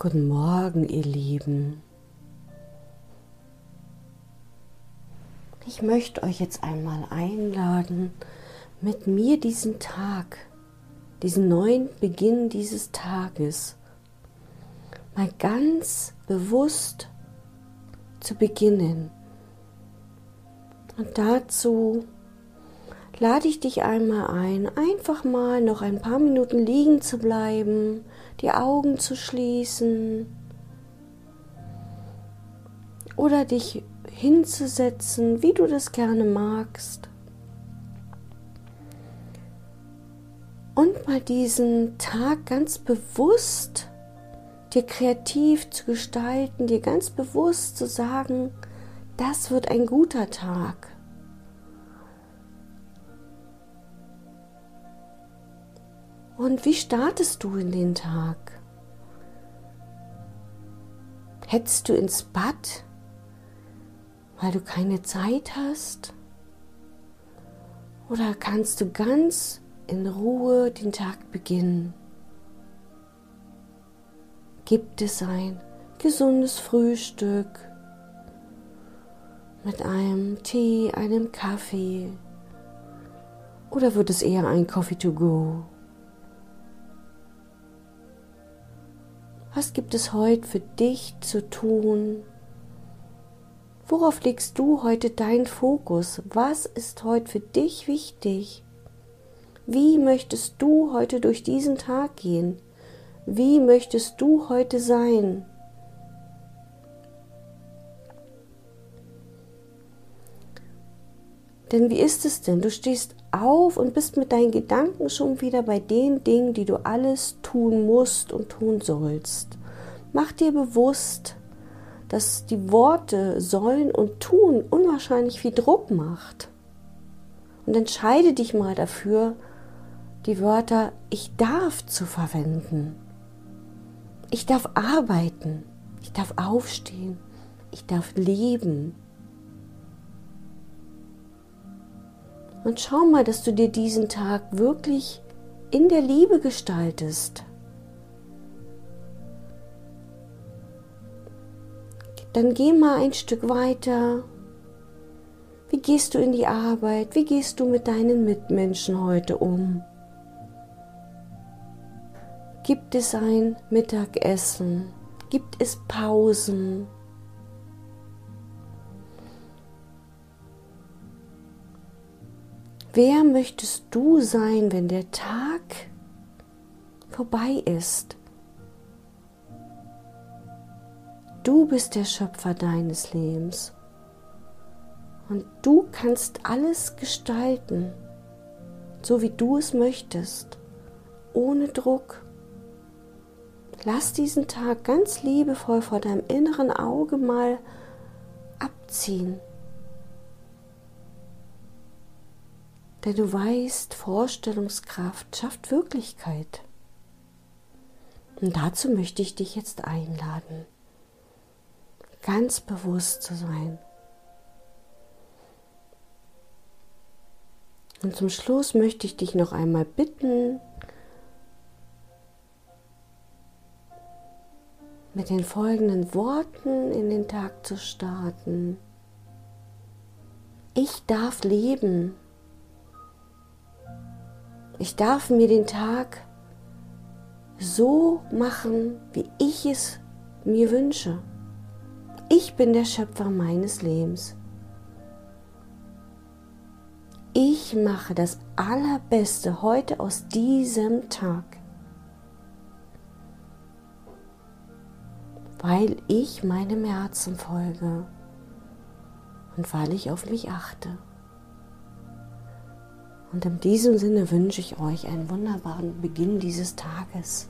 Guten Morgen, ihr Lieben. Ich möchte euch jetzt einmal einladen, mit mir diesen Tag, diesen neuen Beginn dieses Tages, mal ganz bewusst zu beginnen. Und dazu lade ich dich einmal ein, einfach mal noch ein paar Minuten liegen zu bleiben, die Augen zu schließen oder dich hinzusetzen, wie du das gerne magst. Und mal diesen Tag ganz bewusst dir kreativ zu gestalten, dir ganz bewusst zu sagen, das wird ein guter Tag. Und wie startest du in den Tag? Hetzt du ins Bad, weil du keine Zeit hast? Oder kannst du ganz in Ruhe den Tag beginnen? Gibt es ein gesundes Frühstück mit einem Tee, einem Kaffee? Oder wird es eher ein Coffee to go? Was gibt es heute für dich zu tun? Worauf legst du heute deinen Fokus? Was ist heute für dich wichtig? Wie möchtest du heute durch diesen Tag gehen? Wie möchtest du heute sein? Denn wie ist es denn? Du stehst auf und bist mit deinen Gedanken schon wieder bei den Dingen, die du alles tun musst und tun sollst. Mach dir bewusst, dass die Worte sollen und tun unwahrscheinlich viel Druck macht. Und entscheide dich mal dafür, die Wörter ich darf zu verwenden. Ich darf arbeiten, ich darf aufstehen, ich darf leben. Und schau mal, dass du dir diesen Tag wirklich in der Liebe gestaltest. Dann geh mal ein Stück weiter. Wie gehst du in die Arbeit? Wie gehst du mit deinen Mitmenschen heute um? Gibt es ein Mittagessen? Gibt es Pausen? Wer möchtest du sein, wenn der Tag vorbei ist? Du bist der Schöpfer deines Lebens und du kannst alles gestalten, so wie du es möchtest, ohne Druck. Lass diesen Tag ganz liebevoll vor deinem inneren Auge mal abziehen. Denn du weißt, Vorstellungskraft schafft Wirklichkeit. Und dazu möchte ich dich jetzt einladen, ganz bewusst zu sein. Und zum Schluss möchte ich dich noch einmal bitten, mit den folgenden Worten in den Tag zu starten. Ich darf leben. Ich darf mir den Tag so machen, wie ich es mir wünsche. Ich bin der Schöpfer meines Lebens. Ich mache das Allerbeste heute aus diesem Tag. weil ich meinem Herzen folge und weil ich auf mich achte. Und in diesem Sinne wünsche ich euch einen wunderbaren Beginn dieses Tages.